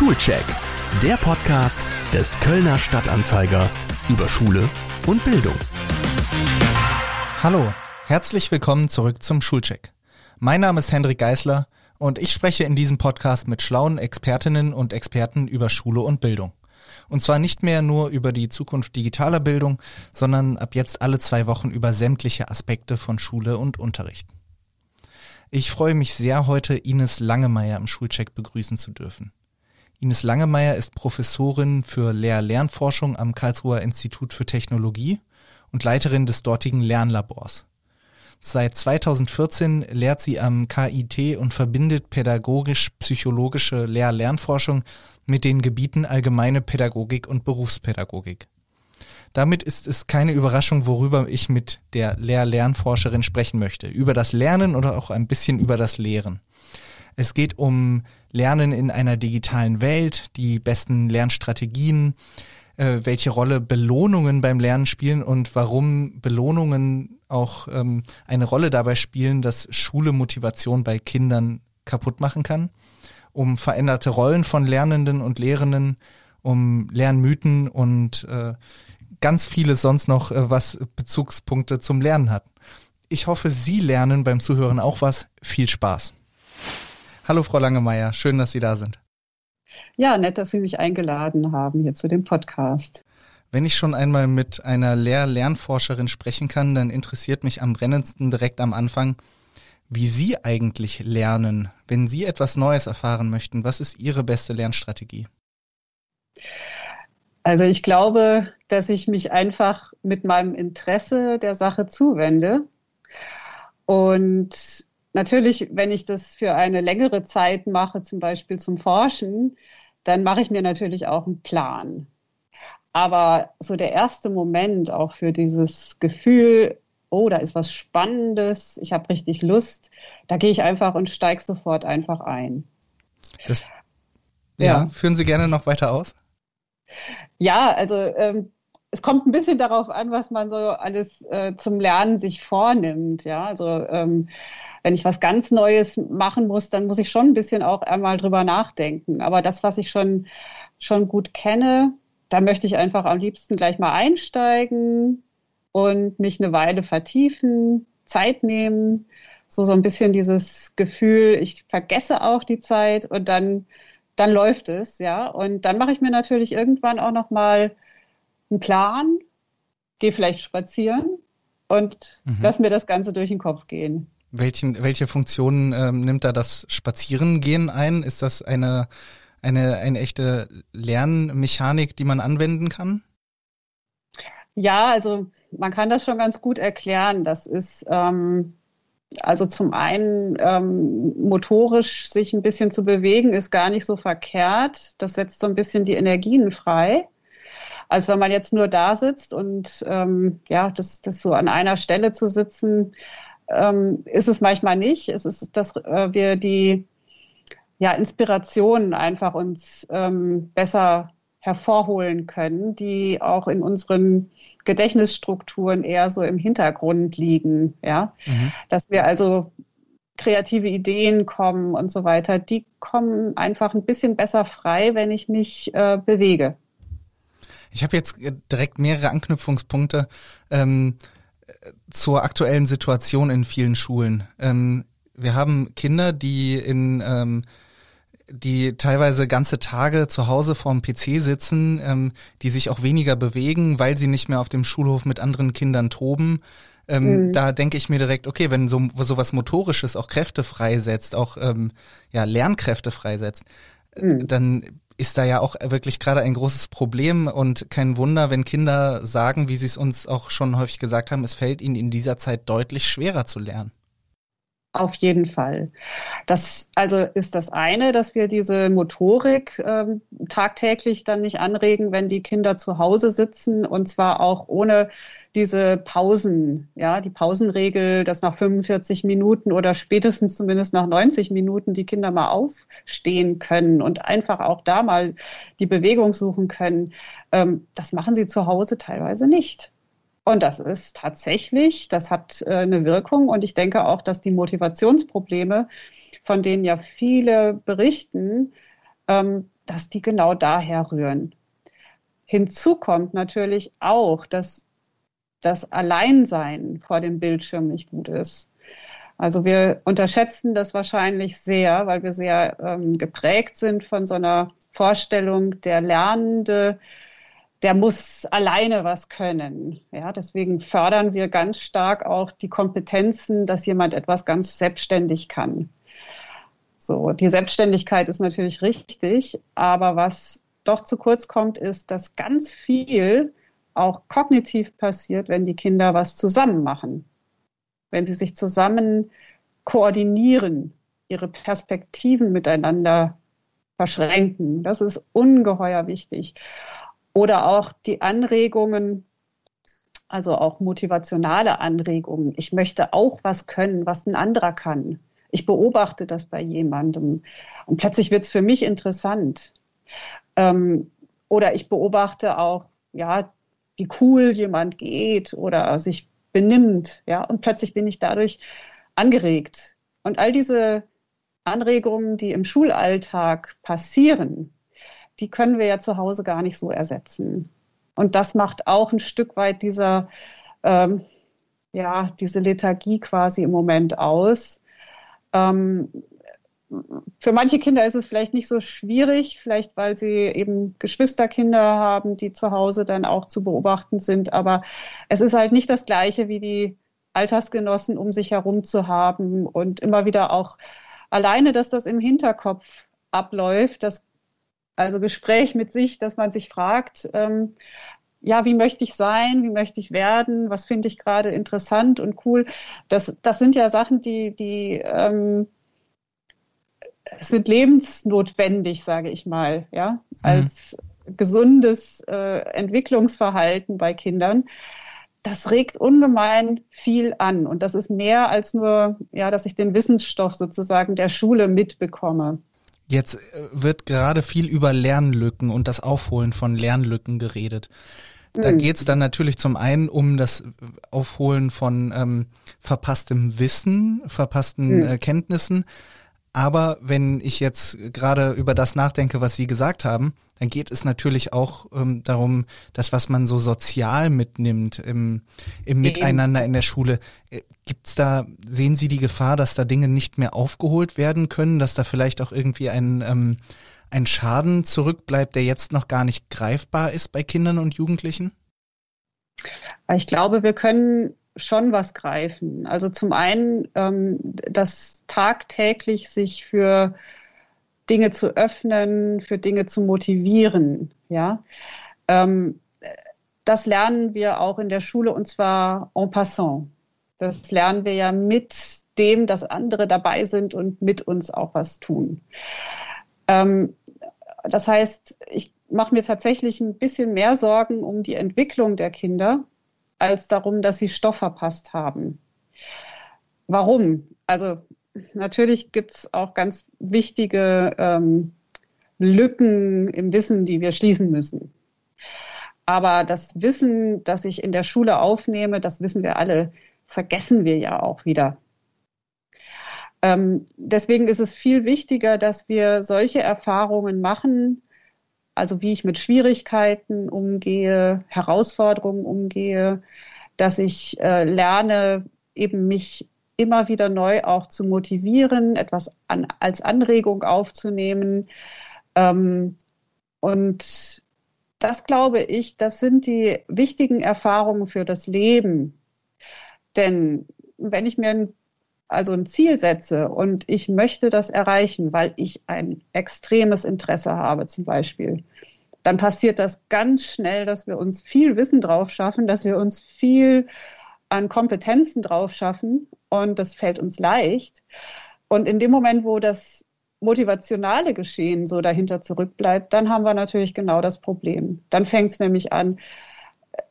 Schulcheck, der Podcast des Kölner Stadtanzeiger über Schule und Bildung. Hallo, herzlich willkommen zurück zum Schulcheck. Mein Name ist Hendrik Geisler und ich spreche in diesem Podcast mit schlauen Expertinnen und Experten über Schule und Bildung. Und zwar nicht mehr nur über die Zukunft digitaler Bildung, sondern ab jetzt alle zwei Wochen über sämtliche Aspekte von Schule und Unterricht. Ich freue mich sehr, heute Ines Langemeier im Schulcheck begrüßen zu dürfen. Ines Langemeier ist Professorin für Lehr-Lernforschung am Karlsruher Institut für Technologie und Leiterin des dortigen Lernlabors. Seit 2014 lehrt sie am KIT und verbindet pädagogisch-psychologische Lehr-Lernforschung mit den Gebieten allgemeine Pädagogik und Berufspädagogik. Damit ist es keine Überraschung, worüber ich mit der Lehr-Lernforscherin sprechen möchte. Über das Lernen oder auch ein bisschen über das Lehren. Es geht um Lernen in einer digitalen Welt, die besten Lernstrategien, äh, welche Rolle Belohnungen beim Lernen spielen und warum Belohnungen auch ähm, eine Rolle dabei spielen, dass Schule Motivation bei Kindern kaputt machen kann, um veränderte Rollen von Lernenden und Lehrenden, um Lernmythen und äh, ganz vieles sonst noch, äh, was Bezugspunkte zum Lernen hat. Ich hoffe, Sie lernen beim Zuhören auch was. Viel Spaß. Hallo, Frau Langemeier. Schön, dass Sie da sind. Ja, nett, dass Sie mich eingeladen haben hier zu dem Podcast. Wenn ich schon einmal mit einer Lehr-Lernforscherin sprechen kann, dann interessiert mich am brennendsten direkt am Anfang, wie Sie eigentlich lernen. Wenn Sie etwas Neues erfahren möchten, was ist Ihre beste Lernstrategie? Also ich glaube, dass ich mich einfach mit meinem Interesse der Sache zuwende. Und natürlich, wenn ich das für eine längere Zeit mache, zum Beispiel zum Forschen, dann mache ich mir natürlich auch einen Plan. Aber so der erste Moment auch für dieses Gefühl, oh, da ist was Spannendes, ich habe richtig Lust, da gehe ich einfach und steige sofort einfach ein. Das, ja, ja, führen Sie gerne noch weiter aus? Ja, also ähm, es kommt ein bisschen darauf an, was man so alles äh, zum Lernen sich vornimmt. Ja, also ähm, wenn ich was ganz Neues machen muss, dann muss ich schon ein bisschen auch einmal drüber nachdenken. Aber das, was ich schon, schon gut kenne, da möchte ich einfach am liebsten gleich mal einsteigen und mich eine Weile vertiefen, Zeit nehmen. So, so ein bisschen dieses Gefühl, ich vergesse auch die Zeit und dann dann läuft es, ja. Und dann mache ich mir natürlich irgendwann auch noch mal einen Plan, gehe vielleicht spazieren und mhm. lass mir das Ganze durch den Kopf gehen. Welchen, welche Funktionen ähm, nimmt da das Spazierengehen ein? Ist das eine, eine, eine echte Lernmechanik, die man anwenden kann? Ja, also man kann das schon ganz gut erklären. Das ist ähm, also zum einen ähm, motorisch sich ein bisschen zu bewegen, ist gar nicht so verkehrt. Das setzt so ein bisschen die Energien frei. Als wenn man jetzt nur da sitzt und ähm, ja, das, das so an einer Stelle zu sitzen, ähm, ist es manchmal nicht. Es ist, dass äh, wir die ja, Inspirationen einfach uns ähm, besser hervorholen können, die auch in unseren Gedächtnisstrukturen eher so im Hintergrund liegen, ja, mhm. dass wir also kreative Ideen kommen und so weiter, die kommen einfach ein bisschen besser frei, wenn ich mich äh, bewege. Ich habe jetzt direkt mehrere Anknüpfungspunkte ähm, zur aktuellen Situation in vielen Schulen. Ähm, wir haben Kinder, die in ähm, die teilweise ganze Tage zu Hause vorm PC sitzen, ähm, die sich auch weniger bewegen, weil sie nicht mehr auf dem Schulhof mit anderen Kindern toben. Ähm, mhm. Da denke ich mir direkt, okay, wenn so, so was Motorisches auch Kräfte freisetzt, auch ähm, ja, Lernkräfte freisetzt, mhm. dann ist da ja auch wirklich gerade ein großes Problem und kein Wunder, wenn Kinder sagen, wie sie es uns auch schon häufig gesagt haben, es fällt ihnen in dieser Zeit deutlich schwerer zu lernen. Auf jeden Fall. Das also ist das eine, dass wir diese Motorik ähm, tagtäglich dann nicht anregen, wenn die Kinder zu Hause sitzen und zwar auch ohne diese Pausen, ja, die Pausenregel, dass nach 45 Minuten oder spätestens zumindest nach 90 Minuten die Kinder mal aufstehen können und einfach auch da mal die Bewegung suchen können. Ähm, das machen sie zu Hause teilweise nicht. Und das ist tatsächlich, das hat äh, eine Wirkung. Und ich denke auch, dass die Motivationsprobleme, von denen ja viele berichten, ähm, dass die genau daher rühren. Hinzu kommt natürlich auch, dass das Alleinsein vor dem Bildschirm nicht gut ist. Also wir unterschätzen das wahrscheinlich sehr, weil wir sehr ähm, geprägt sind von so einer Vorstellung, der Lernende, der muss alleine was können. Ja, deswegen fördern wir ganz stark auch die Kompetenzen, dass jemand etwas ganz selbstständig kann. So, die Selbstständigkeit ist natürlich richtig, aber was doch zu kurz kommt, ist, dass ganz viel auch kognitiv passiert, wenn die Kinder was zusammen machen wenn sie sich zusammen koordinieren, ihre Perspektiven miteinander verschränken. Das ist ungeheuer wichtig. Oder auch die Anregungen, also auch motivationale Anregungen. Ich möchte auch was können, was ein anderer kann. Ich beobachte das bei jemandem und plötzlich wird es für mich interessant. Ähm, oder ich beobachte auch, ja, wie cool jemand geht oder sich benimmt, ja, und plötzlich bin ich dadurch angeregt. Und all diese Anregungen, die im Schulalltag passieren, die können wir ja zu Hause gar nicht so ersetzen. Und das macht auch ein Stück weit dieser, ähm, ja, diese Lethargie quasi im Moment aus. Ähm, für manche Kinder ist es vielleicht nicht so schwierig, vielleicht weil sie eben Geschwisterkinder haben, die zu Hause dann auch zu beobachten sind. Aber es ist halt nicht das Gleiche wie die Altersgenossen um sich herum zu haben und immer wieder auch alleine, dass das im Hinterkopf abläuft, das also Gespräch mit sich, dass man sich fragt, ähm, ja, wie möchte ich sein, wie möchte ich werden, was finde ich gerade interessant und cool. Das, das sind ja Sachen, die, die ähm, sind lebensnotwendig, sage ich mal, ja, mhm. als gesundes äh, Entwicklungsverhalten bei Kindern. Das regt ungemein viel an und das ist mehr als nur, ja, dass ich den Wissensstoff sozusagen der Schule mitbekomme. Jetzt äh, wird gerade viel über Lernlücken und das Aufholen von Lernlücken geredet. Da mhm. geht es dann natürlich zum einen um das Aufholen von ähm, verpasstem Wissen, verpassten mhm. äh, Kenntnissen, aber wenn ich jetzt gerade über das nachdenke, was Sie gesagt haben, dann geht es natürlich auch ähm, darum, das, was man so sozial mitnimmt im, im Miteinander in der Schule. Äh, gibt's da, sehen Sie die Gefahr, dass da Dinge nicht mehr aufgeholt werden können, dass da vielleicht auch irgendwie ein, ähm, ein Schaden zurückbleibt, der jetzt noch gar nicht greifbar ist bei Kindern und Jugendlichen? Ich glaube, wir können schon was greifen. Also zum einen, ähm, dass tagtäglich sich für Dinge zu öffnen, für Dinge zu motivieren. Ja, ähm, das lernen wir auch in der Schule und zwar en passant. Das lernen wir ja mit dem, dass andere dabei sind und mit uns auch was tun. Ähm, das heißt, ich mache mir tatsächlich ein bisschen mehr Sorgen um die Entwicklung der Kinder, als darum, dass sie Stoff verpasst haben. Warum? Also natürlich gibt es auch ganz wichtige ähm, Lücken im Wissen, die wir schließen müssen. Aber das Wissen, das ich in der Schule aufnehme, das wissen wir alle, vergessen wir ja auch wieder. Ähm, deswegen ist es viel wichtiger, dass wir solche Erfahrungen machen, also wie ich mit Schwierigkeiten umgehe, Herausforderungen umgehe, dass ich äh, lerne, eben mich immer wieder neu auch zu motivieren, etwas an, als Anregung aufzunehmen. Ähm, und das glaube ich, das sind die wichtigen Erfahrungen für das Leben. Denn wenn ich mir ein also ein Ziel setze und ich möchte das erreichen, weil ich ein extremes Interesse habe zum Beispiel, dann passiert das ganz schnell, dass wir uns viel Wissen drauf schaffen, dass wir uns viel an Kompetenzen drauf schaffen und das fällt uns leicht. Und in dem Moment, wo das motivationale Geschehen so dahinter zurückbleibt, dann haben wir natürlich genau das Problem. Dann fängt es nämlich an,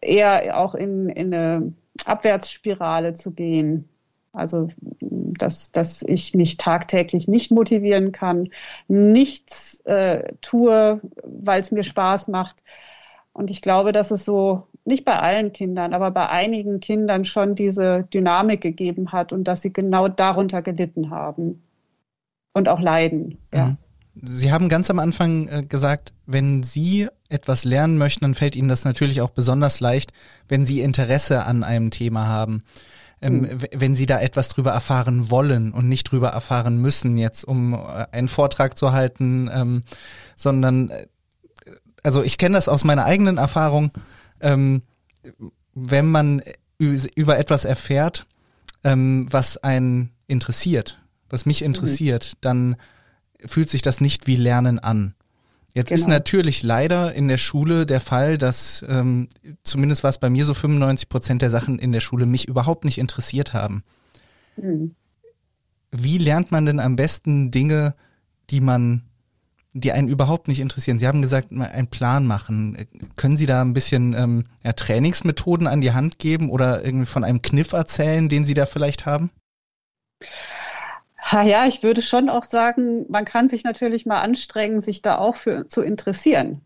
eher auch in, in eine Abwärtsspirale zu gehen. Also, dass, dass ich mich tagtäglich nicht motivieren kann, nichts äh, tue, weil es mir Spaß macht. Und ich glaube, dass es so, nicht bei allen Kindern, aber bei einigen Kindern schon diese Dynamik gegeben hat und dass sie genau darunter gelitten haben und auch leiden. Ja. Mhm. Sie haben ganz am Anfang äh, gesagt, wenn Sie etwas lernen möchten, dann fällt Ihnen das natürlich auch besonders leicht, wenn Sie Interesse an einem Thema haben. Ähm, mhm. Wenn Sie da etwas drüber erfahren wollen und nicht drüber erfahren müssen, jetzt um äh, einen Vortrag zu halten, ähm, sondern, äh, also ich kenne das aus meiner eigenen Erfahrung, ähm, wenn man über etwas erfährt, ähm, was einen interessiert, was mich mhm. interessiert, mhm. dann fühlt sich das nicht wie Lernen an. Jetzt genau. ist natürlich leider in der Schule der Fall, dass ähm, zumindest war es bei mir so 95 Prozent der Sachen in der Schule mich überhaupt nicht interessiert haben. Mhm. Wie lernt man denn am besten Dinge, die man, die einen überhaupt nicht interessieren? Sie haben gesagt, einen Plan machen. Können Sie da ein bisschen ähm, ja, Trainingsmethoden an die Hand geben oder irgendwie von einem Kniff erzählen, den Sie da vielleicht haben? Ja, ich würde schon auch sagen, man kann sich natürlich mal anstrengen, sich da auch für zu interessieren.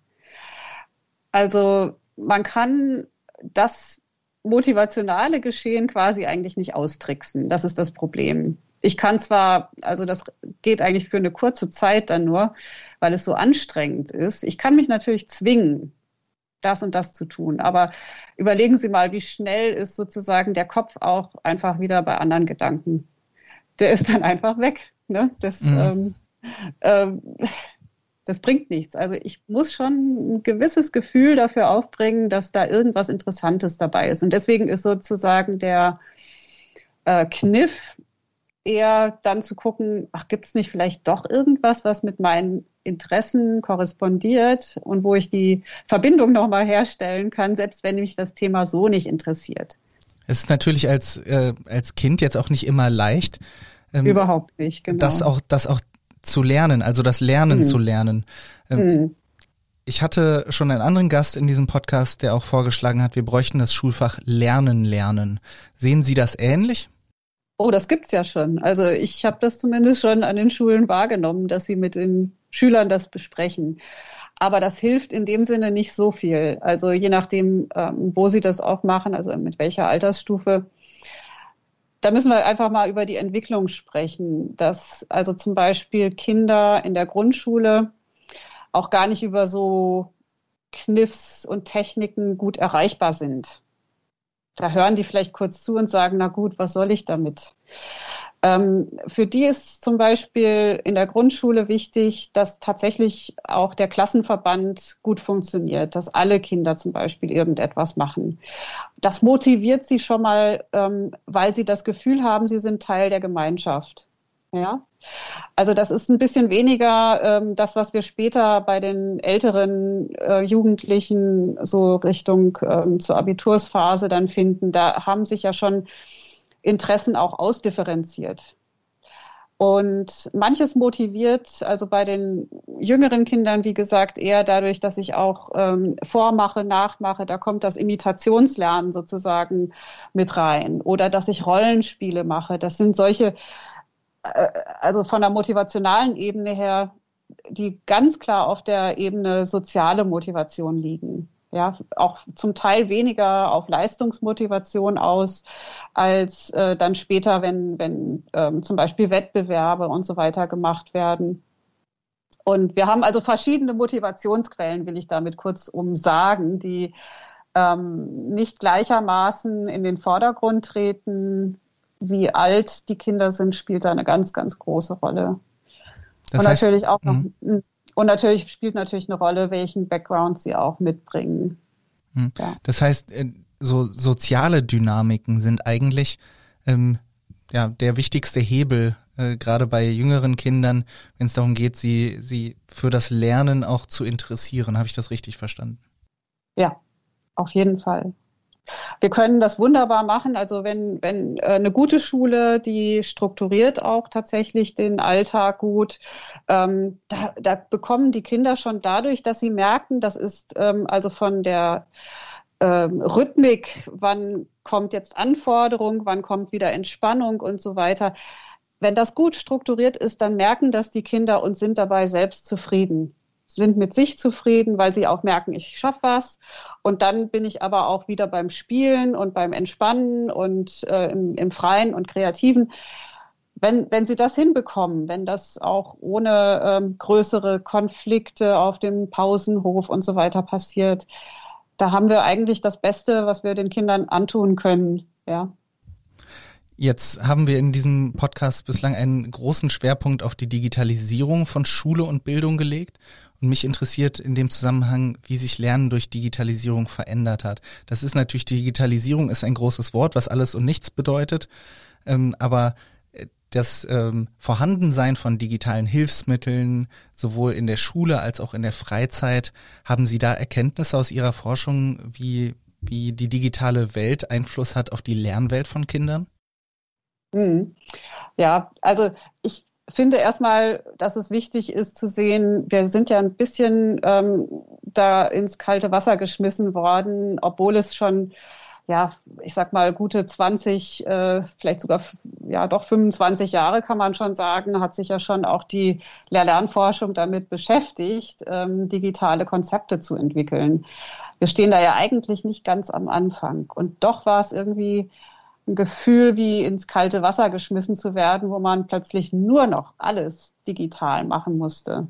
Also man kann das motivationale Geschehen quasi eigentlich nicht austricksen. Das ist das Problem. Ich kann zwar, also das geht eigentlich für eine kurze Zeit dann nur, weil es so anstrengend ist. Ich kann mich natürlich zwingen, das und das zu tun. Aber überlegen Sie mal, wie schnell ist sozusagen der Kopf auch einfach wieder bei anderen Gedanken der ist dann einfach weg. Ne? Das, mhm. ähm, ähm, das bringt nichts. Also ich muss schon ein gewisses Gefühl dafür aufbringen, dass da irgendwas Interessantes dabei ist. Und deswegen ist sozusagen der äh, Kniff eher dann zu gucken, ach, gibt es nicht vielleicht doch irgendwas, was mit meinen Interessen korrespondiert und wo ich die Verbindung nochmal herstellen kann, selbst wenn mich das Thema so nicht interessiert. Es ist natürlich als, äh, als Kind jetzt auch nicht immer leicht. Ähm, Überhaupt nicht, genau. Das auch, das auch zu lernen, also das Lernen mhm. zu lernen. Ähm, mhm. Ich hatte schon einen anderen Gast in diesem Podcast, der auch vorgeschlagen hat, wir bräuchten das Schulfach Lernen lernen. Sehen Sie das ähnlich? Oh, das gibt's ja schon. Also ich habe das zumindest schon an den Schulen wahrgenommen, dass sie mit den Schülern das besprechen. Aber das hilft in dem Sinne nicht so viel. Also je nachdem, ähm, wo sie das auch machen, also mit welcher Altersstufe. Da müssen wir einfach mal über die Entwicklung sprechen, dass also zum Beispiel Kinder in der Grundschule auch gar nicht über so Kniffs und Techniken gut erreichbar sind. Da hören die vielleicht kurz zu und sagen, na gut, was soll ich damit? Ähm, für die ist zum Beispiel in der Grundschule wichtig, dass tatsächlich auch der Klassenverband gut funktioniert, dass alle Kinder zum Beispiel irgendetwas machen. Das motiviert sie schon mal, ähm, weil sie das Gefühl haben, sie sind Teil der Gemeinschaft. Ja, also das ist ein bisschen weniger ähm, das, was wir später bei den älteren äh, Jugendlichen so Richtung ähm, zur Abitursphase dann finden. Da haben sich ja schon Interessen auch ausdifferenziert. Und manches motiviert, also bei den jüngeren Kindern, wie gesagt, eher dadurch, dass ich auch ähm, vormache, nachmache. Da kommt das Imitationslernen sozusagen mit rein. Oder dass ich Rollenspiele mache. Das sind solche, also von der motivationalen Ebene her, die ganz klar auf der Ebene soziale Motivation liegen ja, auch zum Teil weniger auf Leistungsmotivation aus, als äh, dann später, wenn, wenn ähm, zum Beispiel Wettbewerbe und so weiter gemacht werden. Und wir haben also verschiedene Motivationsquellen, will ich damit kurz umsagen, die ähm, nicht gleichermaßen in den Vordergrund treten. Wie alt die Kinder sind, spielt da eine ganz, ganz große Rolle. Das und heißt, natürlich auch noch mhm. Und natürlich spielt natürlich eine Rolle, welchen Background sie auch mitbringen. Hm. Ja. Das heißt, äh, so soziale Dynamiken sind eigentlich ähm, ja der wichtigste Hebel, äh, gerade bei jüngeren Kindern, wenn es darum geht, sie, sie für das Lernen auch zu interessieren. Habe ich das richtig verstanden? Ja, auf jeden Fall. Wir können das wunderbar machen. Also wenn, wenn äh, eine gute Schule, die strukturiert auch tatsächlich den Alltag gut, ähm, da, da bekommen die Kinder schon dadurch, dass sie merken, das ist ähm, also von der ähm, Rhythmik, wann kommt jetzt Anforderung, wann kommt wieder Entspannung und so weiter. Wenn das gut strukturiert ist, dann merken das die Kinder und sind dabei selbst zufrieden sind mit sich zufrieden, weil sie auch merken, ich schaffe was. Und dann bin ich aber auch wieder beim Spielen und beim Entspannen und äh, im, im Freien und Kreativen wenn, wenn sie das hinbekommen, wenn das auch ohne ähm, größere Konflikte auf dem Pausenhof und so weiter passiert, da haben wir eigentlich das Beste, was wir den Kindern antun können. Ja. Jetzt haben wir in diesem Podcast bislang einen großen Schwerpunkt auf die Digitalisierung von Schule und Bildung gelegt. Und mich interessiert in dem Zusammenhang, wie sich Lernen durch Digitalisierung verändert hat. Das ist natürlich, Digitalisierung ist ein großes Wort, was alles und nichts bedeutet. Ähm, aber äh, das ähm, Vorhandensein von digitalen Hilfsmitteln, sowohl in der Schule als auch in der Freizeit, haben Sie da Erkenntnisse aus Ihrer Forschung, wie, wie die digitale Welt Einfluss hat auf die Lernwelt von Kindern? Hm. Ja, also ich finde erstmal, dass es wichtig ist zu sehen, wir sind ja ein bisschen ähm, da ins kalte Wasser geschmissen worden, obwohl es schon, ja, ich sag mal, gute 20, äh, vielleicht sogar, ja, doch 25 Jahre kann man schon sagen, hat sich ja schon auch die Lehr-Lernforschung damit beschäftigt, ähm, digitale Konzepte zu entwickeln. Wir stehen da ja eigentlich nicht ganz am Anfang. Und doch war es irgendwie ein Gefühl, wie ins kalte Wasser geschmissen zu werden, wo man plötzlich nur noch alles digital machen musste.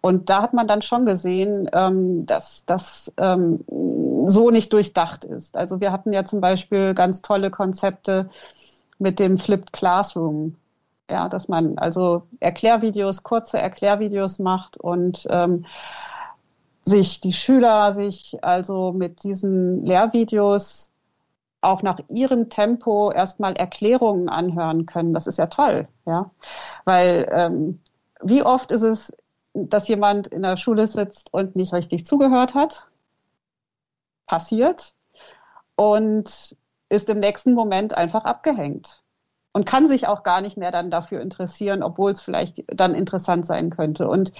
Und da hat man dann schon gesehen, ähm, dass das ähm, so nicht durchdacht ist. Also wir hatten ja zum Beispiel ganz tolle Konzepte mit dem Flipped Classroom. Ja, dass man also Erklärvideos, kurze Erklärvideos macht und ähm, sich die Schüler sich also mit diesen Lehrvideos auch nach ihrem Tempo erstmal Erklärungen anhören können. Das ist ja toll, ja. Weil ähm, wie oft ist es, dass jemand in der Schule sitzt und nicht richtig zugehört hat? Passiert. Und ist im nächsten Moment einfach abgehängt und kann sich auch gar nicht mehr dann dafür interessieren, obwohl es vielleicht dann interessant sein könnte. Und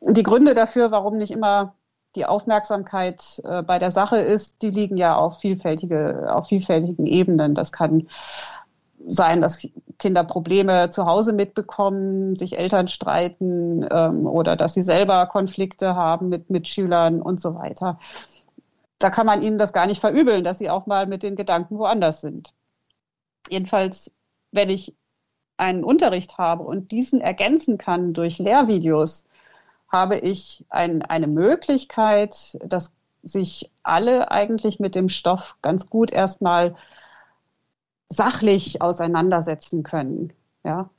die Gründe dafür, warum nicht immer die Aufmerksamkeit äh, bei der Sache ist, die liegen ja auf vielfältige, auf vielfältigen Ebenen. Das kann sein, dass Kinder Probleme zu Hause mitbekommen, sich Eltern streiten ähm, oder dass sie selber Konflikte haben mit Mitschülern und so weiter. Da kann man ihnen das gar nicht verübeln, dass sie auch mal mit den Gedanken woanders sind. Jedenfalls, wenn ich einen Unterricht habe und diesen ergänzen kann durch Lehrvideos, habe ich ein, eine Möglichkeit, dass sich alle eigentlich mit dem Stoff ganz gut erstmal sachlich auseinandersetzen können. Ja?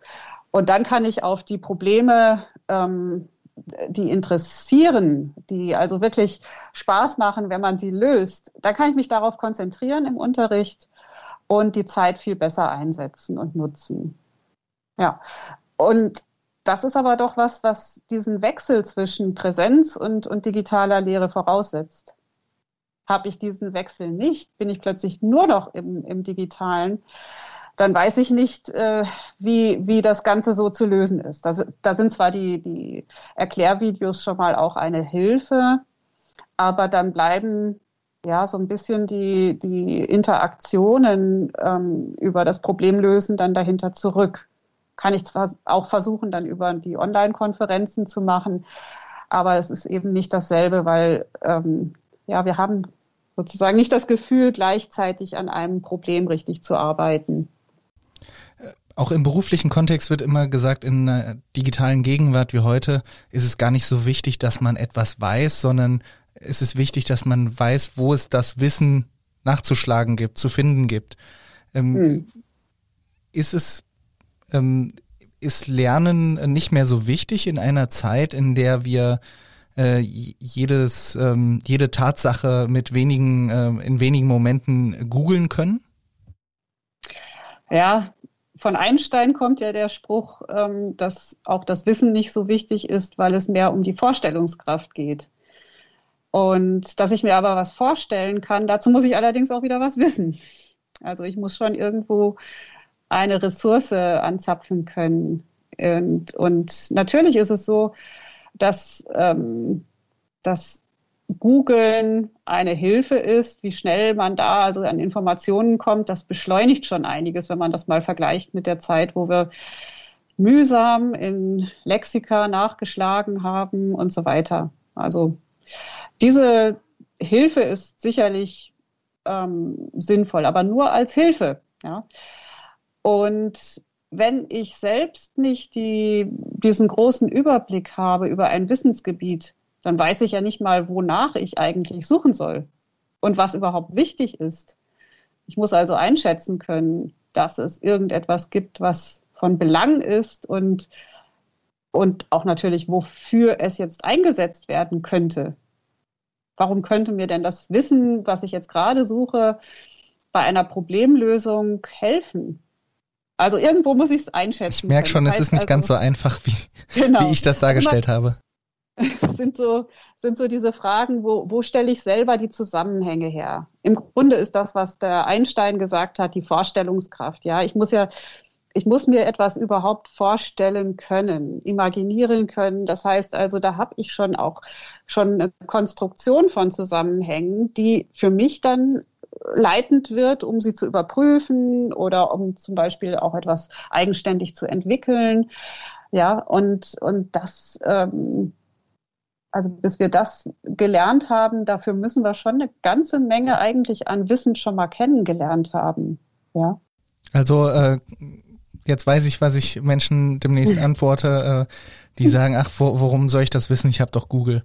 Und dann kann ich auf die Probleme, ähm, die interessieren, die also wirklich Spaß machen, wenn man sie löst, da kann ich mich darauf konzentrieren im Unterricht und die Zeit viel besser einsetzen und nutzen. Ja, und das ist aber doch was, was diesen Wechsel zwischen Präsenz und, und digitaler Lehre voraussetzt. Habe ich diesen Wechsel nicht, bin ich plötzlich nur noch im, im Digitalen, dann weiß ich nicht, äh, wie, wie das Ganze so zu lösen ist. Da, da sind zwar die, die Erklärvideos schon mal auch eine Hilfe, aber dann bleiben ja so ein bisschen die, die Interaktionen ähm, über das Problemlösen dann dahinter zurück kann ich zwar auch versuchen, dann über die Online-Konferenzen zu machen, aber es ist eben nicht dasselbe, weil ähm, ja, wir haben sozusagen nicht das Gefühl, gleichzeitig an einem Problem richtig zu arbeiten. Auch im beruflichen Kontext wird immer gesagt, in einer digitalen Gegenwart wie heute ist es gar nicht so wichtig, dass man etwas weiß, sondern es ist wichtig, dass man weiß, wo es das Wissen nachzuschlagen gibt, zu finden gibt. Ähm, hm. Ist es ähm, ist Lernen nicht mehr so wichtig in einer Zeit, in der wir äh, jedes, ähm, jede Tatsache mit wenigen, äh, in wenigen Momenten googeln können? Ja, von Einstein kommt ja der Spruch, ähm, dass auch das Wissen nicht so wichtig ist, weil es mehr um die Vorstellungskraft geht. Und dass ich mir aber was vorstellen kann, dazu muss ich allerdings auch wieder was wissen. Also ich muss schon irgendwo eine Ressource anzapfen können. Und, und natürlich ist es so, dass, ähm, dass Googeln eine Hilfe ist, wie schnell man da also an Informationen kommt. Das beschleunigt schon einiges, wenn man das mal vergleicht mit der Zeit, wo wir mühsam in Lexika nachgeschlagen haben und so weiter. Also diese Hilfe ist sicherlich ähm, sinnvoll, aber nur als Hilfe. Ja. Und wenn ich selbst nicht die, diesen großen Überblick habe über ein Wissensgebiet, dann weiß ich ja nicht mal, wonach ich eigentlich suchen soll und was überhaupt wichtig ist. Ich muss also einschätzen können, dass es irgendetwas gibt, was von Belang ist und, und auch natürlich, wofür es jetzt eingesetzt werden könnte. Warum könnte mir denn das Wissen, was ich jetzt gerade suche, bei einer Problemlösung helfen? Also irgendwo muss ich es einschätzen. Ich merke schon, es ist nicht also, ganz so einfach, wie, genau. wie ich das dargestellt habe. Das sind so, sind so diese Fragen, wo, wo stelle ich selber die Zusammenhänge her? Im Grunde ist das, was der Einstein gesagt hat, die Vorstellungskraft. Ja, ich muss ja, ich muss mir etwas überhaupt vorstellen können, imaginieren können. Das heißt also, da habe ich schon auch schon eine Konstruktion von Zusammenhängen, die für mich dann leitend wird, um sie zu überprüfen oder um zum Beispiel auch etwas eigenständig zu entwickeln. Ja, und, und das, ähm, also bis wir das gelernt haben, dafür müssen wir schon eine ganze Menge eigentlich an Wissen schon mal kennengelernt haben. Ja. Also äh, jetzt weiß ich, was ich Menschen demnächst antworte, äh, die sagen, ach, wo, worum soll ich das wissen? Ich habe doch Google.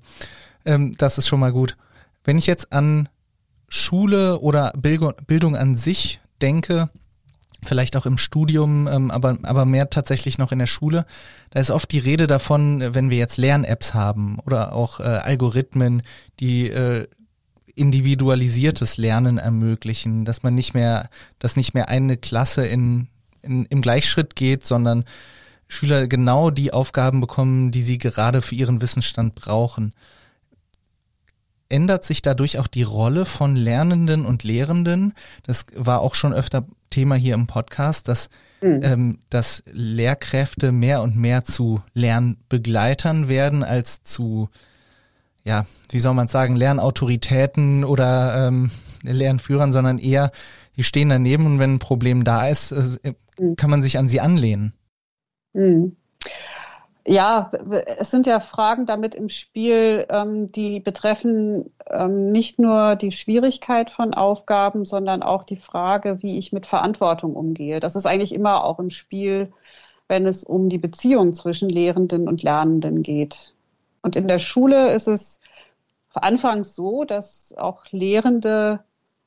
Ähm, das ist schon mal gut. Wenn ich jetzt an Schule oder Bildung an sich denke, vielleicht auch im Studium, ähm, aber, aber mehr tatsächlich noch in der Schule, da ist oft die Rede davon, wenn wir jetzt Lern-Apps haben oder auch äh, Algorithmen, die äh, individualisiertes Lernen ermöglichen, dass man nicht mehr, dass nicht mehr eine Klasse in, in, im Gleichschritt geht, sondern Schüler genau die Aufgaben bekommen, die sie gerade für ihren Wissensstand brauchen ändert sich dadurch auch die Rolle von Lernenden und Lehrenden. Das war auch schon öfter Thema hier im Podcast, dass, mhm. ähm, dass Lehrkräfte mehr und mehr zu Lernbegleitern werden als zu, ja, wie soll man sagen, Lernautoritäten oder ähm, Lernführern, sondern eher, die stehen daneben und wenn ein Problem da ist, äh, mhm. kann man sich an sie anlehnen. Mhm. Ja, es sind ja Fragen damit im Spiel, ähm, die betreffen ähm, nicht nur die Schwierigkeit von Aufgaben, sondern auch die Frage, wie ich mit Verantwortung umgehe. Das ist eigentlich immer auch im Spiel, wenn es um die Beziehung zwischen Lehrenden und Lernenden geht. Und in der Schule ist es anfangs so, dass auch Lehrende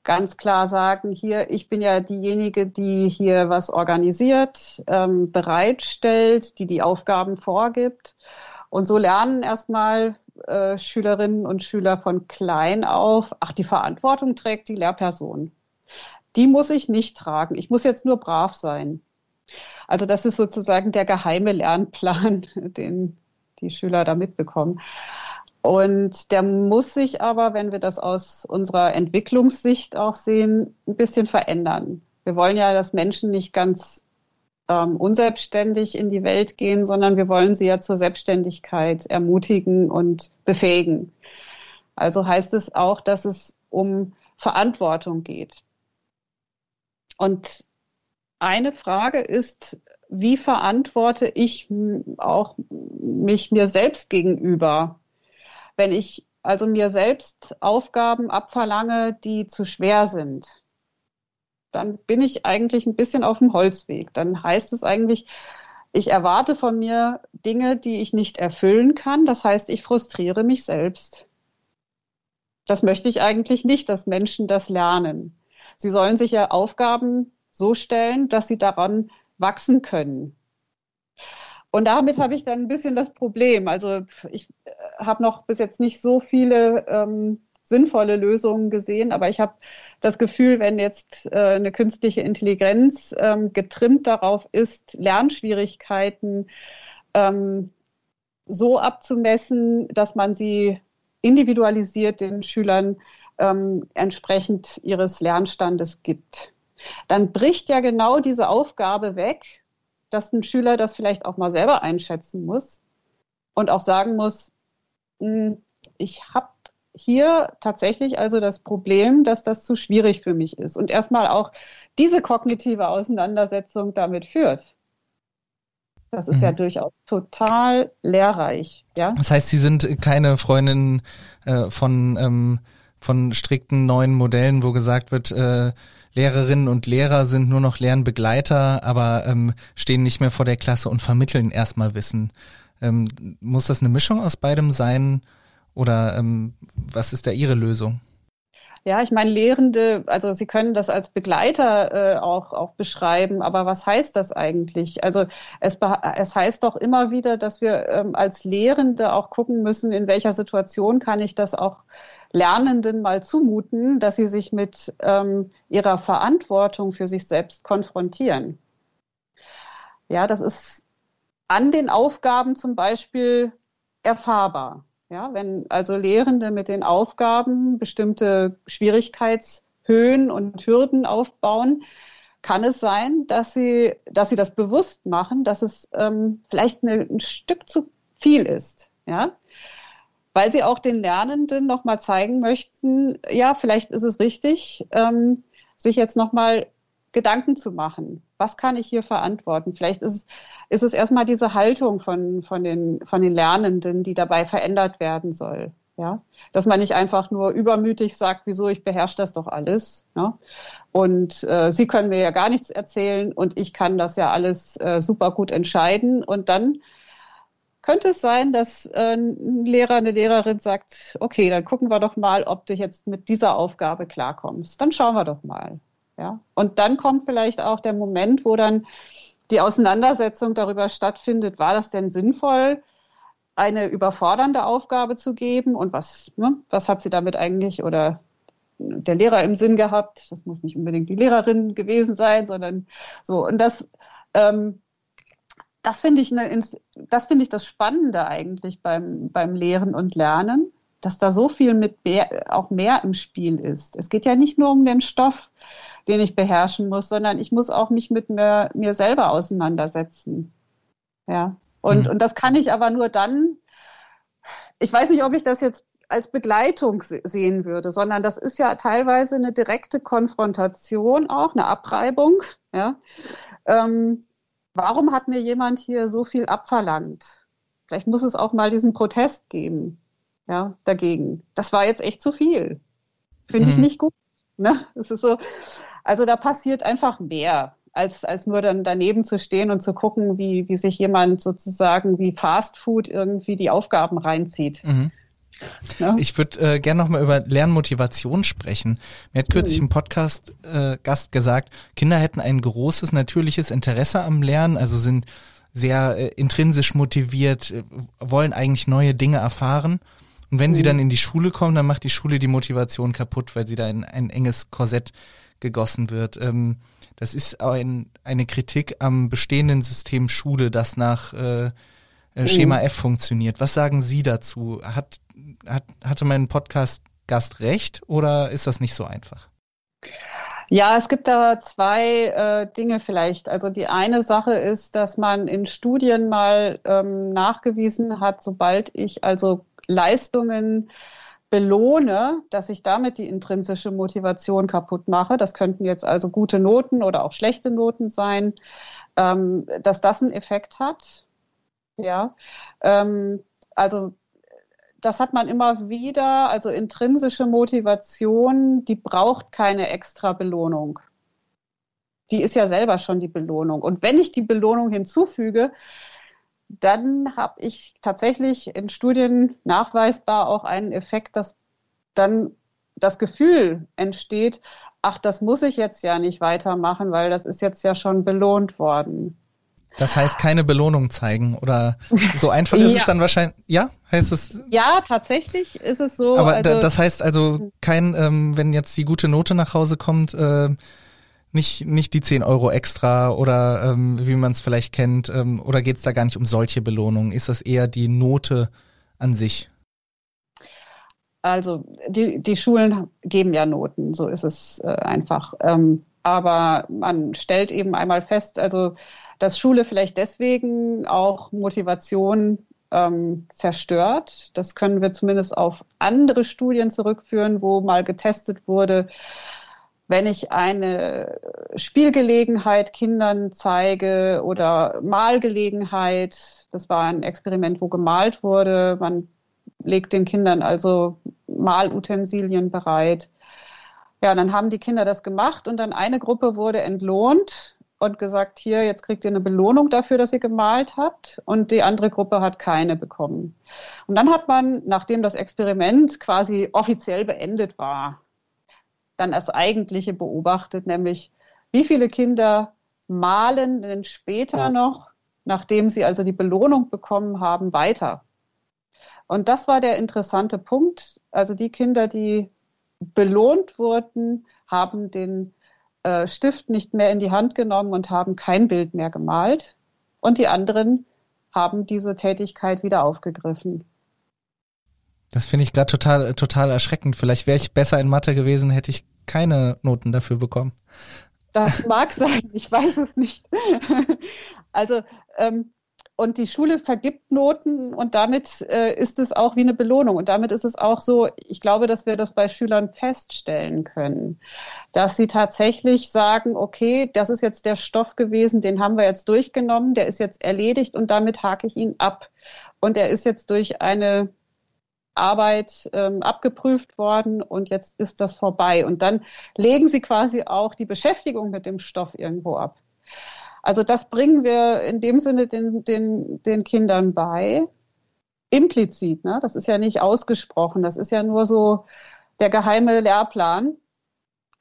ganz klar sagen, hier, ich bin ja diejenige, die hier was organisiert, ähm, bereitstellt, die die Aufgaben vorgibt. Und so lernen erstmal äh, Schülerinnen und Schüler von klein auf, ach, die Verantwortung trägt die Lehrperson. Die muss ich nicht tragen. Ich muss jetzt nur brav sein. Also das ist sozusagen der geheime Lernplan, den die Schüler da mitbekommen. Und der muss sich aber, wenn wir das aus unserer Entwicklungssicht auch sehen, ein bisschen verändern. Wir wollen ja, dass Menschen nicht ganz ähm, unselbstständig in die Welt gehen, sondern wir wollen sie ja zur Selbstständigkeit ermutigen und befähigen. Also heißt es auch, dass es um Verantwortung geht. Und eine Frage ist, wie verantworte ich auch mich mir selbst gegenüber? Wenn ich also mir selbst Aufgaben abverlange, die zu schwer sind, dann bin ich eigentlich ein bisschen auf dem Holzweg. Dann heißt es eigentlich, ich erwarte von mir Dinge, die ich nicht erfüllen kann. Das heißt, ich frustriere mich selbst. Das möchte ich eigentlich nicht, dass Menschen das lernen. Sie sollen sich ja Aufgaben so stellen, dass sie daran wachsen können. Und damit habe ich dann ein bisschen das Problem. Also ich habe noch bis jetzt nicht so viele ähm, sinnvolle Lösungen gesehen, aber ich habe das Gefühl, wenn jetzt äh, eine künstliche Intelligenz ähm, getrimmt darauf ist, Lernschwierigkeiten ähm, so abzumessen, dass man sie individualisiert den Schülern ähm, entsprechend ihres Lernstandes gibt, dann bricht ja genau diese Aufgabe weg dass ein Schüler das vielleicht auch mal selber einschätzen muss und auch sagen muss, ich habe hier tatsächlich also das Problem, dass das zu schwierig für mich ist und erstmal auch diese kognitive Auseinandersetzung damit führt. Das ist mhm. ja durchaus total lehrreich. Ja? Das heißt, Sie sind keine Freundin äh, von, ähm, von strikten neuen Modellen, wo gesagt wird, äh, Lehrerinnen und Lehrer sind nur noch Lernbegleiter, aber ähm, stehen nicht mehr vor der Klasse und vermitteln erstmal Wissen. Ähm, muss das eine Mischung aus beidem sein oder ähm, was ist da Ihre Lösung? Ja, ich meine, Lehrende, also Sie können das als Begleiter äh, auch, auch beschreiben, aber was heißt das eigentlich? Also es, es heißt doch immer wieder, dass wir ähm, als Lehrende auch gucken müssen, in welcher Situation kann ich das auch Lernenden mal zumuten, dass sie sich mit ähm, ihrer Verantwortung für sich selbst konfrontieren. Ja, das ist an den Aufgaben zum Beispiel erfahrbar. Ja, wenn also Lehrende mit den Aufgaben bestimmte Schwierigkeitshöhen und Hürden aufbauen, kann es sein, dass sie, dass sie das bewusst machen, dass es ähm, vielleicht eine, ein Stück zu viel ist. Ja, weil sie auch den Lernenden nochmal zeigen möchten, ja, vielleicht ist es richtig, ähm, sich jetzt nochmal Gedanken zu machen. Was kann ich hier verantworten? Vielleicht ist, ist es erstmal diese Haltung von, von, den, von den Lernenden, die dabei verändert werden soll. Ja, dass man nicht einfach nur übermütig sagt, wieso ich beherrsche das doch alles. Ne? Und äh, Sie können mir ja gar nichts erzählen und ich kann das ja alles äh, super gut entscheiden. Und dann könnte es sein, dass äh, ein Lehrer, eine Lehrerin sagt, okay, dann gucken wir doch mal, ob du jetzt mit dieser Aufgabe klarkommst. Dann schauen wir doch mal. Ja? Und dann kommt vielleicht auch der Moment, wo dann die Auseinandersetzung darüber stattfindet, war das denn sinnvoll, eine überfordernde Aufgabe zu geben und was, ne, was hat sie damit eigentlich oder der Lehrer im Sinn gehabt? Das muss nicht unbedingt die Lehrerin gewesen sein, sondern so. Und das, ähm, das finde ich, ne, das ich das Spannende eigentlich beim, beim Lehren und Lernen, dass da so viel mit mehr, auch mehr im Spiel ist. Es geht ja nicht nur um den Stoff, den ich beherrschen muss, sondern ich muss auch mich mit mir, mir selber auseinandersetzen. Ja. Und, mhm. und das kann ich aber nur dann, ich weiß nicht, ob ich das jetzt als Begleitung sehen würde, sondern das ist ja teilweise eine direkte Konfrontation auch, eine Abreibung. Ja. Ähm, warum hat mir jemand hier so viel abverlangt? Vielleicht muss es auch mal diesen Protest geben, ja, dagegen. Das war jetzt echt zu viel. Finde mhm. ich nicht gut. Ne? Das ist so, also da passiert einfach mehr, als, als nur dann daneben zu stehen und zu gucken, wie, wie sich jemand sozusagen wie Fast Food irgendwie die Aufgaben reinzieht. Mhm. Ja. Ich würde äh, gerne nochmal über Lernmotivation sprechen. Mir hat kürzlich mhm. ein Podcast-Gast äh, gesagt, Kinder hätten ein großes natürliches Interesse am Lernen, also sind sehr äh, intrinsisch motiviert, äh, wollen eigentlich neue Dinge erfahren. Und wenn mhm. sie dann in die Schule kommen, dann macht die Schule die Motivation kaputt, weil sie da in ein enges Korsett gegossen wird. Ähm, das ist ein, eine Kritik am bestehenden System Schule, das nach äh, äh Schema mhm. F funktioniert. Was sagen Sie dazu? Hat, hat, hatte mein Podcast-Gast recht oder ist das nicht so einfach? Ja, es gibt da zwei äh, Dinge vielleicht. Also die eine Sache ist, dass man in Studien mal ähm, nachgewiesen hat, sobald ich also Leistungen belohne, dass ich damit die intrinsische Motivation kaputt mache. Das könnten jetzt also gute Noten oder auch schlechte Noten sein, ähm, dass das einen Effekt hat. Ja, ähm, also das hat man immer wieder. Also intrinsische Motivation, die braucht keine extra Belohnung. Die ist ja selber schon die Belohnung. Und wenn ich die Belohnung hinzufüge, dann habe ich tatsächlich in Studien nachweisbar auch einen Effekt, dass dann das Gefühl entsteht, ach, das muss ich jetzt ja nicht weitermachen, weil das ist jetzt ja schon belohnt worden. Das heißt keine Belohnung zeigen oder so einfach ist ja. es dann wahrscheinlich, ja, heißt es? Ja, tatsächlich ist es so. Aber also, das heißt also kein, ähm, wenn jetzt die gute Note nach Hause kommt, äh, nicht, nicht die 10 Euro extra oder ähm, wie man es vielleicht kennt, ähm, oder geht es da gar nicht um solche Belohnungen? Ist das eher die Note an sich? Also die, die Schulen geben ja Noten, so ist es äh, einfach. Ähm, aber man stellt eben einmal fest, also dass Schule vielleicht deswegen auch Motivation ähm, zerstört. Das können wir zumindest auf andere Studien zurückführen, wo mal getestet wurde, wenn ich eine Spielgelegenheit Kindern zeige oder Malgelegenheit, das war ein Experiment, wo gemalt wurde, man legt den Kindern also Malutensilien bereit, Ja, dann haben die Kinder das gemacht und dann eine Gruppe wurde entlohnt und gesagt, hier, jetzt kriegt ihr eine Belohnung dafür, dass ihr gemalt habt. Und die andere Gruppe hat keine bekommen. Und dann hat man, nachdem das Experiment quasi offiziell beendet war, dann das Eigentliche beobachtet, nämlich wie viele Kinder malen denn später noch, nachdem sie also die Belohnung bekommen haben, weiter. Und das war der interessante Punkt. Also die Kinder, die belohnt wurden, haben den äh, Stift nicht mehr in die Hand genommen und haben kein Bild mehr gemalt. Und die anderen haben diese Tätigkeit wieder aufgegriffen. Das finde ich gerade total, total erschreckend. Vielleicht wäre ich besser in Mathe gewesen, hätte ich keine Noten dafür bekommen. Das mag sein, ich weiß es nicht. also ähm, und die Schule vergibt Noten und damit äh, ist es auch wie eine Belohnung. Und damit ist es auch so, ich glaube, dass wir das bei Schülern feststellen können, dass sie tatsächlich sagen, okay, das ist jetzt der Stoff gewesen, den haben wir jetzt durchgenommen, der ist jetzt erledigt und damit hake ich ihn ab. Und er ist jetzt durch eine Arbeit ähm, abgeprüft worden und jetzt ist das vorbei. Und dann legen sie quasi auch die Beschäftigung mit dem Stoff irgendwo ab. Also das bringen wir in dem Sinne den, den, den Kindern bei, implizit. Ne? Das ist ja nicht ausgesprochen, das ist ja nur so der geheime Lehrplan,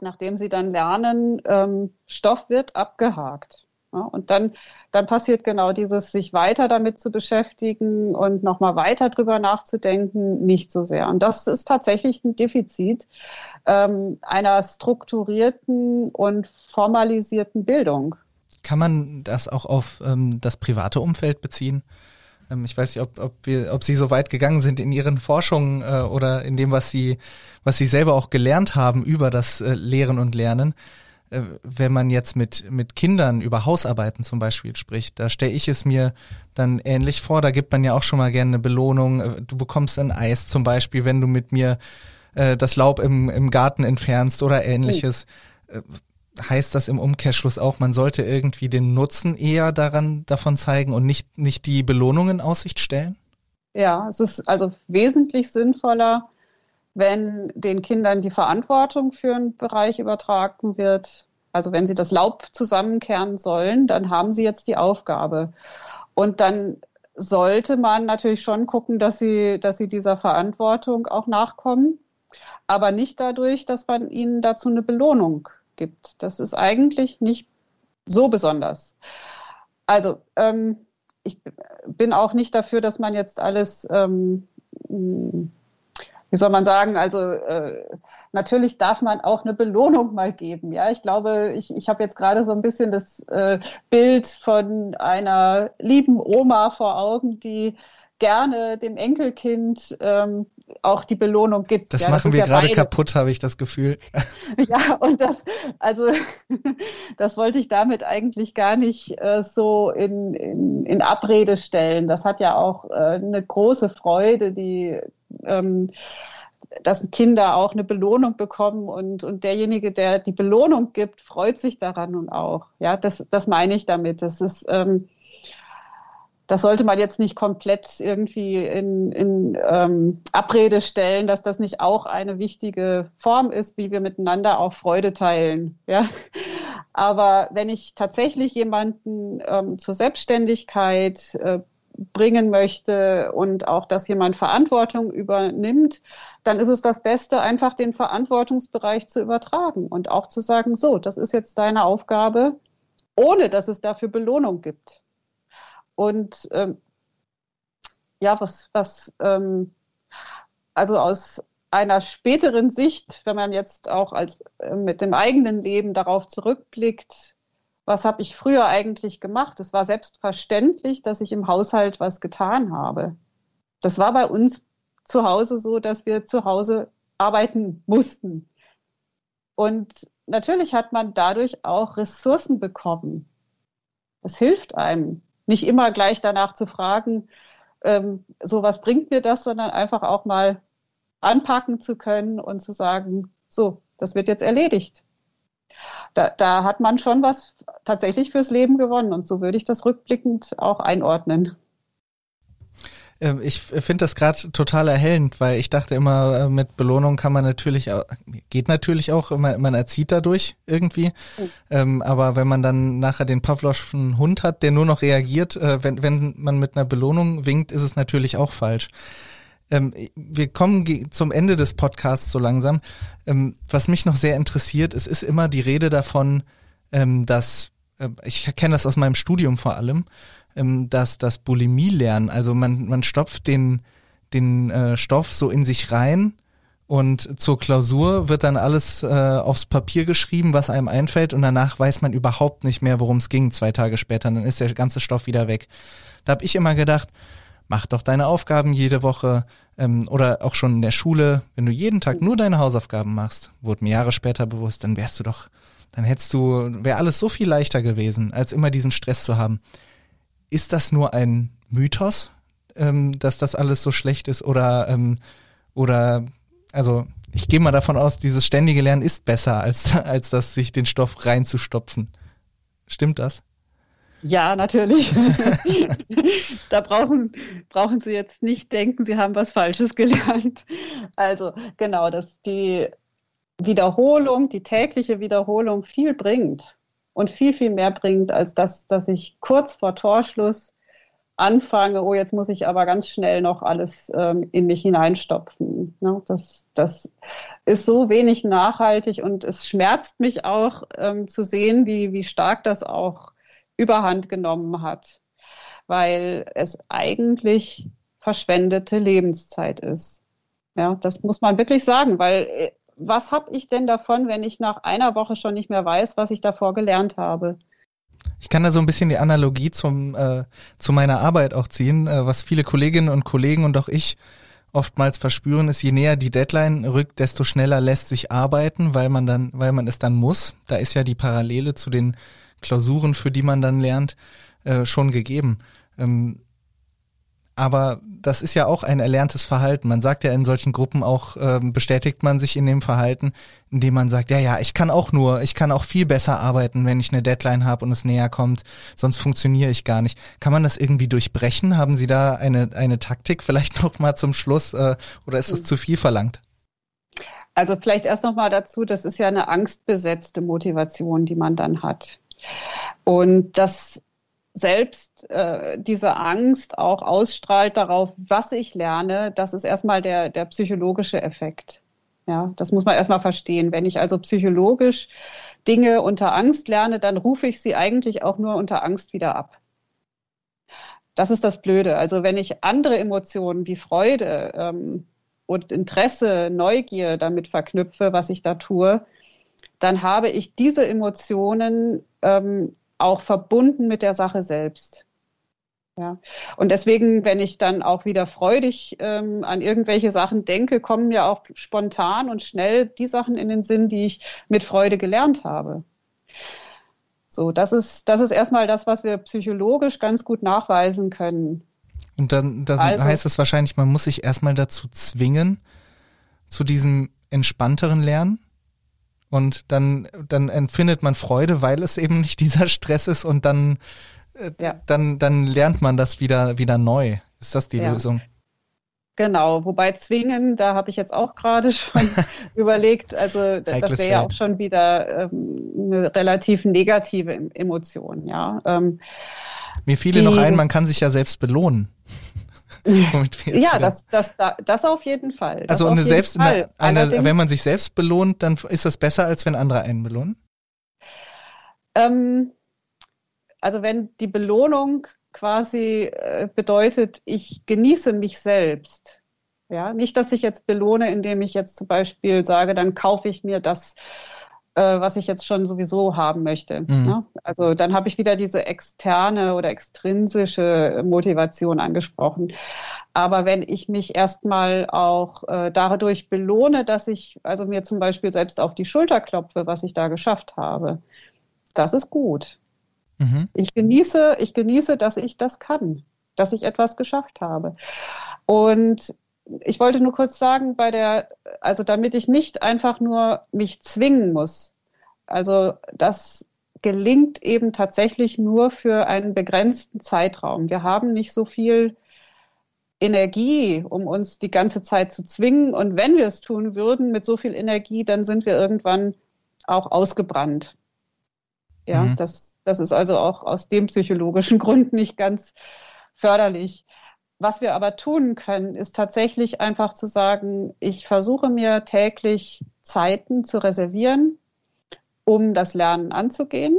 nachdem sie dann lernen, ähm, Stoff wird abgehakt. Und dann, dann passiert genau dieses, sich weiter damit zu beschäftigen und nochmal weiter drüber nachzudenken, nicht so sehr. Und das ist tatsächlich ein Defizit ähm, einer strukturierten und formalisierten Bildung. Kann man das auch auf ähm, das private Umfeld beziehen? Ähm, ich weiß nicht, ob, ob, wir, ob Sie so weit gegangen sind in Ihren Forschungen äh, oder in dem, was Sie, was Sie selber auch gelernt haben über das äh, Lehren und Lernen. Äh, wenn man jetzt mit, mit Kindern über Hausarbeiten zum Beispiel spricht, da stelle ich es mir dann ähnlich vor. Da gibt man ja auch schon mal gerne eine Belohnung. Äh, du bekommst ein Eis zum Beispiel, wenn du mit mir äh, das Laub im, im Garten entfernst oder ähnliches. Oh heißt das im Umkehrschluss auch, man sollte irgendwie den Nutzen eher daran davon zeigen und nicht, nicht die Belohnungen in Aussicht stellen? Ja, es ist also wesentlich sinnvoller, wenn den Kindern die Verantwortung für einen Bereich übertragen wird. Also wenn sie das Laub zusammenkehren sollen, dann haben sie jetzt die Aufgabe. Und dann sollte man natürlich schon gucken, dass sie, dass sie dieser Verantwortung auch nachkommen, aber nicht dadurch, dass man ihnen dazu eine Belohnung gibt. Das ist eigentlich nicht so besonders. Also, ähm, ich bin auch nicht dafür, dass man jetzt alles, ähm, wie soll man sagen, also äh, natürlich darf man auch eine Belohnung mal geben. Ja, ich glaube, ich, ich habe jetzt gerade so ein bisschen das äh, Bild von einer lieben Oma vor Augen, die gerne dem Enkelkind ähm, auch die Belohnung gibt. Das ja, machen das wir ja gerade kaputt, habe ich das Gefühl. ja, und das, also das wollte ich damit eigentlich gar nicht äh, so in, in, in Abrede stellen. Das hat ja auch äh, eine große Freude, die ähm, dass Kinder auch eine Belohnung bekommen und, und derjenige, der die Belohnung gibt, freut sich daran und auch. Ja, das, das meine ich damit. Das ist ähm, das sollte man jetzt nicht komplett irgendwie in, in ähm, Abrede stellen, dass das nicht auch eine wichtige Form ist, wie wir miteinander auch Freude teilen. Ja? Aber wenn ich tatsächlich jemanden ähm, zur Selbstständigkeit äh, bringen möchte und auch, dass jemand Verantwortung übernimmt, dann ist es das Beste, einfach den Verantwortungsbereich zu übertragen und auch zu sagen, so, das ist jetzt deine Aufgabe, ohne dass es dafür Belohnung gibt. Und ähm, ja, was, was ähm, also aus einer späteren Sicht, wenn man jetzt auch als äh, mit dem eigenen Leben darauf zurückblickt, was habe ich früher eigentlich gemacht? Es war selbstverständlich, dass ich im Haushalt was getan habe. Das war bei uns zu Hause so, dass wir zu Hause arbeiten mussten. Und natürlich hat man dadurch auch Ressourcen bekommen. Das hilft einem nicht immer gleich danach zu fragen, ähm, so was bringt mir das, sondern einfach auch mal anpacken zu können und zu sagen, so, das wird jetzt erledigt. Da, da hat man schon was tatsächlich fürs Leben gewonnen und so würde ich das rückblickend auch einordnen. Ähm, ich finde das gerade total erhellend, weil ich dachte immer, äh, mit Belohnung kann man natürlich, geht natürlich auch, man, man erzieht dadurch irgendwie. Mhm. Aber wenn man dann nachher den Pavloschen Hund hat, der nur noch reagiert, äh, wenn, wenn man mit einer Belohnung winkt, ist es natürlich auch falsch. Ähm, wir kommen zum Ende des Podcasts so langsam. Ähm, was mich noch sehr interessiert, es ist immer die Rede davon, ähm, dass, äh, ich kenne das aus meinem Studium vor allem, ähm, dass das Bulimie lernen, also man, man stopft den, den äh, Stoff so in sich rein und zur Klausur wird dann alles äh, aufs Papier geschrieben, was einem einfällt und danach weiß man überhaupt nicht mehr, worum es ging zwei Tage später. Dann ist der ganze Stoff wieder weg. Da habe ich immer gedacht, mach doch deine Aufgaben jede Woche ähm, oder auch schon in der Schule. Wenn du jeden Tag nur deine Hausaufgaben machst, wurde mir Jahre später bewusst, dann wärst du doch, dann hättest du, wäre alles so viel leichter gewesen, als immer diesen Stress zu haben. Ist das nur ein Mythos, ähm, dass das alles so schlecht ist oder ähm, oder also ich gehe mal davon aus, dieses ständige Lernen ist besser als als das sich den Stoff reinzustopfen. Stimmt das? Ja, natürlich. da brauchen, brauchen Sie jetzt nicht denken, Sie haben was Falsches gelernt. Also genau, dass die Wiederholung, die tägliche Wiederholung viel bringt und viel, viel mehr bringt, als das, dass ich kurz vor Torschluss anfange, oh, jetzt muss ich aber ganz schnell noch alles ähm, in mich hineinstopfen. Ne? Das, das ist so wenig nachhaltig und es schmerzt mich auch ähm, zu sehen, wie, wie stark das auch überhand genommen hat, weil es eigentlich verschwendete Lebenszeit ist. Ja, das muss man wirklich sagen, weil äh, was habe ich denn davon, wenn ich nach einer Woche schon nicht mehr weiß, was ich davor gelernt habe? Ich kann da so ein bisschen die Analogie zum, äh, zu meiner Arbeit auch ziehen. Äh, was viele Kolleginnen und Kollegen und auch ich oftmals verspüren, ist, je näher die Deadline rückt, desto schneller lässt sich arbeiten, weil man dann, weil man es dann muss. Da ist ja die Parallele zu den Klausuren, für die man dann lernt, äh, schon gegeben. Ähm, aber das ist ja auch ein erlerntes Verhalten. Man sagt ja in solchen Gruppen auch, äh, bestätigt man sich in dem Verhalten, indem man sagt, ja, ja, ich kann auch nur, ich kann auch viel besser arbeiten, wenn ich eine Deadline habe und es näher kommt, sonst funktioniere ich gar nicht. Kann man das irgendwie durchbrechen? Haben Sie da eine, eine Taktik vielleicht noch mal zum Schluss äh, oder ist es zu viel verlangt? Also vielleicht erst noch mal dazu, das ist ja eine angstbesetzte Motivation, die man dann hat. Und das selbst äh, diese Angst auch ausstrahlt darauf, was ich lerne, das ist erstmal der, der psychologische Effekt. Ja, das muss man erstmal verstehen. Wenn ich also psychologisch Dinge unter Angst lerne, dann rufe ich sie eigentlich auch nur unter Angst wieder ab. Das ist das Blöde. Also wenn ich andere Emotionen wie Freude ähm, und Interesse, Neugier damit verknüpfe, was ich da tue, dann habe ich diese Emotionen ähm, auch verbunden mit der Sache selbst. Ja. Und deswegen, wenn ich dann auch wieder freudig ähm, an irgendwelche Sachen denke, kommen mir auch spontan und schnell die Sachen in den Sinn, die ich mit Freude gelernt habe. So, das ist, das ist erstmal das, was wir psychologisch ganz gut nachweisen können. Und dann, dann also, heißt es wahrscheinlich, man muss sich erstmal dazu zwingen, zu diesem entspannteren Lernen? Und dann, dann empfindet man Freude, weil es eben nicht dieser Stress ist und dann, äh, ja. dann, dann lernt man das wieder, wieder neu. Ist das die ja. Lösung? Genau, wobei zwingen, da habe ich jetzt auch gerade schon überlegt, also das wäre ja auch schon wieder ähm, eine relativ negative Emotion, ja. Ähm, Mir fiel noch ein, man kann sich ja selbst belohnen. Ja, das, das, das auf jeden Fall. Das also eine selbst, Fall. Eine, wenn man sich selbst belohnt, dann ist das besser, als wenn andere einen belohnen? Ähm, also wenn die Belohnung quasi äh, bedeutet, ich genieße mich selbst. Ja, nicht, dass ich jetzt belohne, indem ich jetzt zum Beispiel sage, dann kaufe ich mir das äh, was ich jetzt schon sowieso haben möchte. Mhm. Ne? Also dann habe ich wieder diese externe oder extrinsische Motivation angesprochen. Aber wenn ich mich erstmal auch äh, dadurch belohne, dass ich also mir zum Beispiel selbst auf die Schulter klopfe, was ich da geschafft habe, das ist gut. Mhm. Ich genieße, ich genieße, dass ich das kann, dass ich etwas geschafft habe. Und ich wollte nur kurz sagen, bei der, also damit ich nicht einfach nur mich zwingen muss. Also das gelingt eben tatsächlich nur für einen begrenzten Zeitraum. Wir haben nicht so viel Energie, um uns die ganze Zeit zu zwingen. Und wenn wir es tun würden mit so viel Energie, dann sind wir irgendwann auch ausgebrannt. Ja, mhm. das, das ist also auch aus dem psychologischen Grund nicht ganz förderlich. Was wir aber tun können, ist tatsächlich einfach zu sagen, ich versuche mir täglich Zeiten zu reservieren, um das Lernen anzugehen.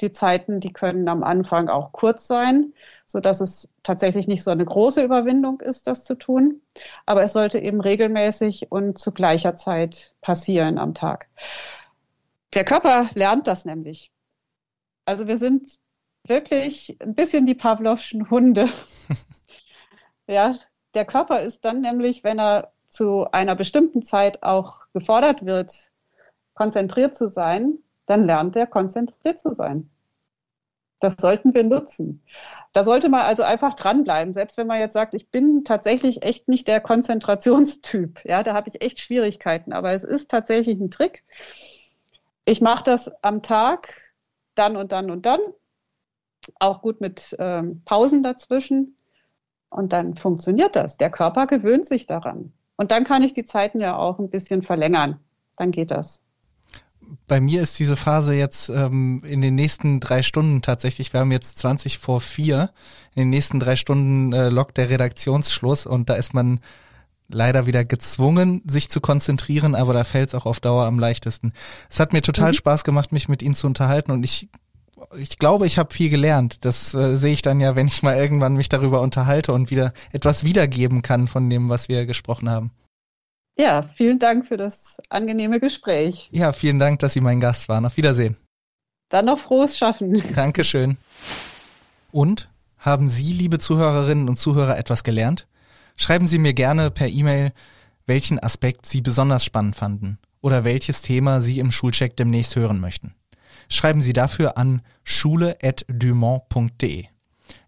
Die Zeiten, die können am Anfang auch kurz sein, so dass es tatsächlich nicht so eine große Überwindung ist, das zu tun. Aber es sollte eben regelmäßig und zu gleicher Zeit passieren am Tag. Der Körper lernt das nämlich. Also wir sind wirklich ein bisschen die Pavlovschen Hunde. ja, der Körper ist dann nämlich, wenn er zu einer bestimmten Zeit auch gefordert wird, konzentriert zu sein, dann lernt er konzentriert zu sein. Das sollten wir nutzen. Da sollte man also einfach dranbleiben, selbst wenn man jetzt sagt, ich bin tatsächlich echt nicht der Konzentrationstyp. Ja, da habe ich echt Schwierigkeiten. Aber es ist tatsächlich ein Trick. Ich mache das am Tag, dann und dann und dann. Auch gut mit ähm, Pausen dazwischen. Und dann funktioniert das. Der Körper gewöhnt sich daran. Und dann kann ich die Zeiten ja auch ein bisschen verlängern. Dann geht das bei mir ist diese Phase jetzt ähm, in den nächsten drei Stunden tatsächlich, wir haben jetzt 20 vor vier, in den nächsten drei Stunden äh, lockt der Redaktionsschluss und da ist man leider wieder gezwungen, sich zu konzentrieren, aber da fällt es auch auf Dauer am leichtesten. Es hat mir total mhm. Spaß gemacht, mich mit Ihnen zu unterhalten und ich ich glaube, ich habe viel gelernt. Das äh, sehe ich dann ja, wenn ich mal irgendwann mich darüber unterhalte und wieder etwas wiedergeben kann von dem, was wir gesprochen haben. Ja, vielen Dank für das angenehme Gespräch. Ja, vielen Dank, dass Sie mein Gast waren. Auf Wiedersehen. Dann noch frohes Schaffen. Dankeschön. Und haben Sie, liebe Zuhörerinnen und Zuhörer, etwas gelernt? Schreiben Sie mir gerne per E-Mail, welchen Aspekt Sie besonders spannend fanden oder welches Thema Sie im Schulcheck demnächst hören möchten. Schreiben Sie dafür an schule.dumont.de.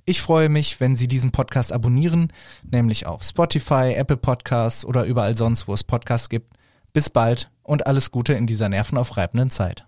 Ich freue mich, wenn Sie diesen Podcast abonnieren, nämlich auf Spotify, Apple Podcasts oder überall sonst, wo es Podcasts gibt. Bis bald und alles Gute in dieser nervenaufreibenden Zeit.